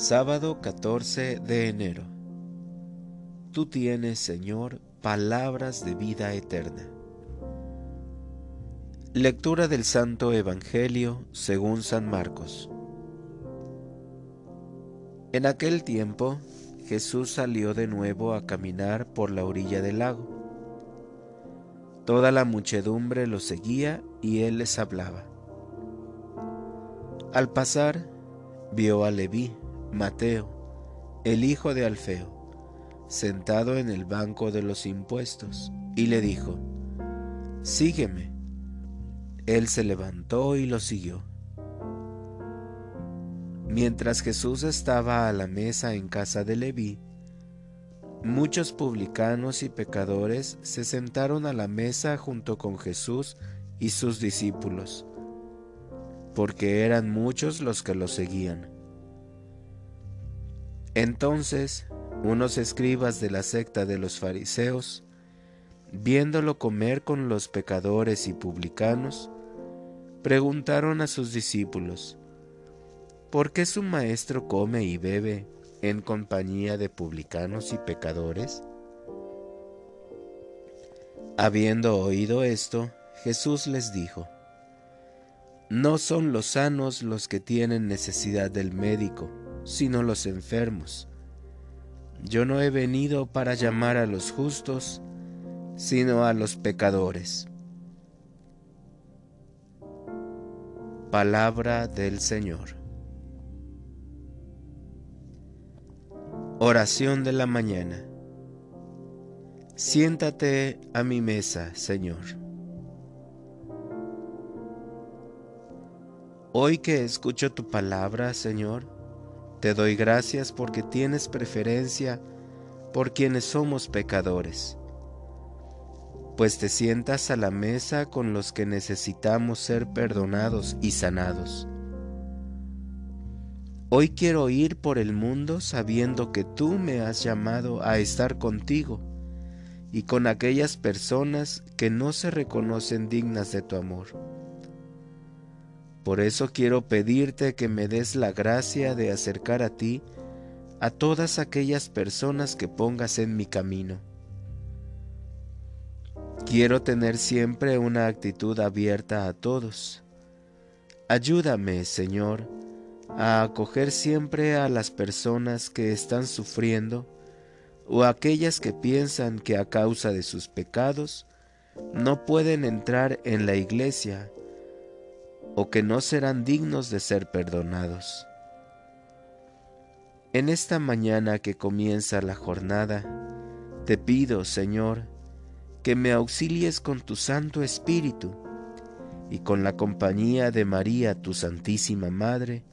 Sábado 14 de enero. Tú tienes, Señor, palabras de vida eterna. Lectura del Santo Evangelio según San Marcos. En aquel tiempo Jesús salió de nuevo a caminar por la orilla del lago. Toda la muchedumbre lo seguía y él les hablaba. Al pasar, vio a Leví, Mateo, el hijo de Alfeo, sentado en el banco de los impuestos, y le dijo, Sígueme. Él se levantó y lo siguió. Mientras Jesús estaba a la mesa en casa de Leví, muchos publicanos y pecadores se sentaron a la mesa junto con Jesús y sus discípulos, porque eran muchos los que lo seguían. Entonces unos escribas de la secta de los fariseos, viéndolo comer con los pecadores y publicanos, preguntaron a sus discípulos, ¿por qué su maestro come y bebe en compañía de publicanos y pecadores? Habiendo oído esto, Jesús les dijo, No son los sanos los que tienen necesidad del médico, sino los enfermos. Yo no he venido para llamar a los justos, sino a los pecadores. Palabra del Señor. Oración de la mañana. Siéntate a mi mesa, Señor. Hoy que escucho tu palabra, Señor, te doy gracias porque tienes preferencia por quienes somos pecadores, pues te sientas a la mesa con los que necesitamos ser perdonados y sanados. Hoy quiero ir por el mundo sabiendo que tú me has llamado a estar contigo y con aquellas personas que no se reconocen dignas de tu amor. Por eso quiero pedirte que me des la gracia de acercar a ti a todas aquellas personas que pongas en mi camino. Quiero tener siempre una actitud abierta a todos. Ayúdame, Señor, a acoger siempre a las personas que están sufriendo o aquellas que piensan que a causa de sus pecados no pueden entrar en la iglesia o que no serán dignos de ser perdonados. En esta mañana que comienza la jornada, te pido, Señor, que me auxilies con tu Santo Espíritu y con la compañía de María, tu Santísima Madre,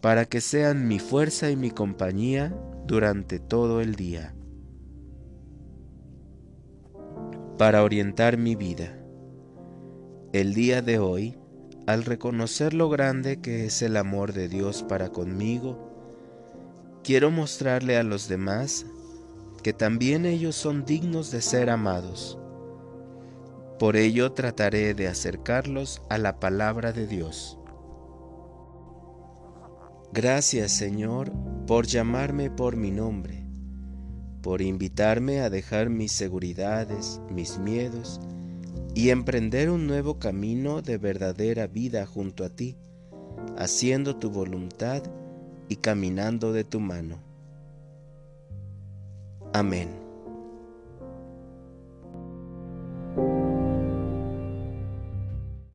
para que sean mi fuerza y mi compañía durante todo el día. Para orientar mi vida. El día de hoy, al reconocer lo grande que es el amor de Dios para conmigo, quiero mostrarle a los demás que también ellos son dignos de ser amados. Por ello trataré de acercarlos a la palabra de Dios. Gracias Señor por llamarme por mi nombre, por invitarme a dejar mis seguridades, mis miedos, y emprender un nuevo camino de verdadera vida junto a ti, haciendo tu voluntad y caminando de tu mano. Amén.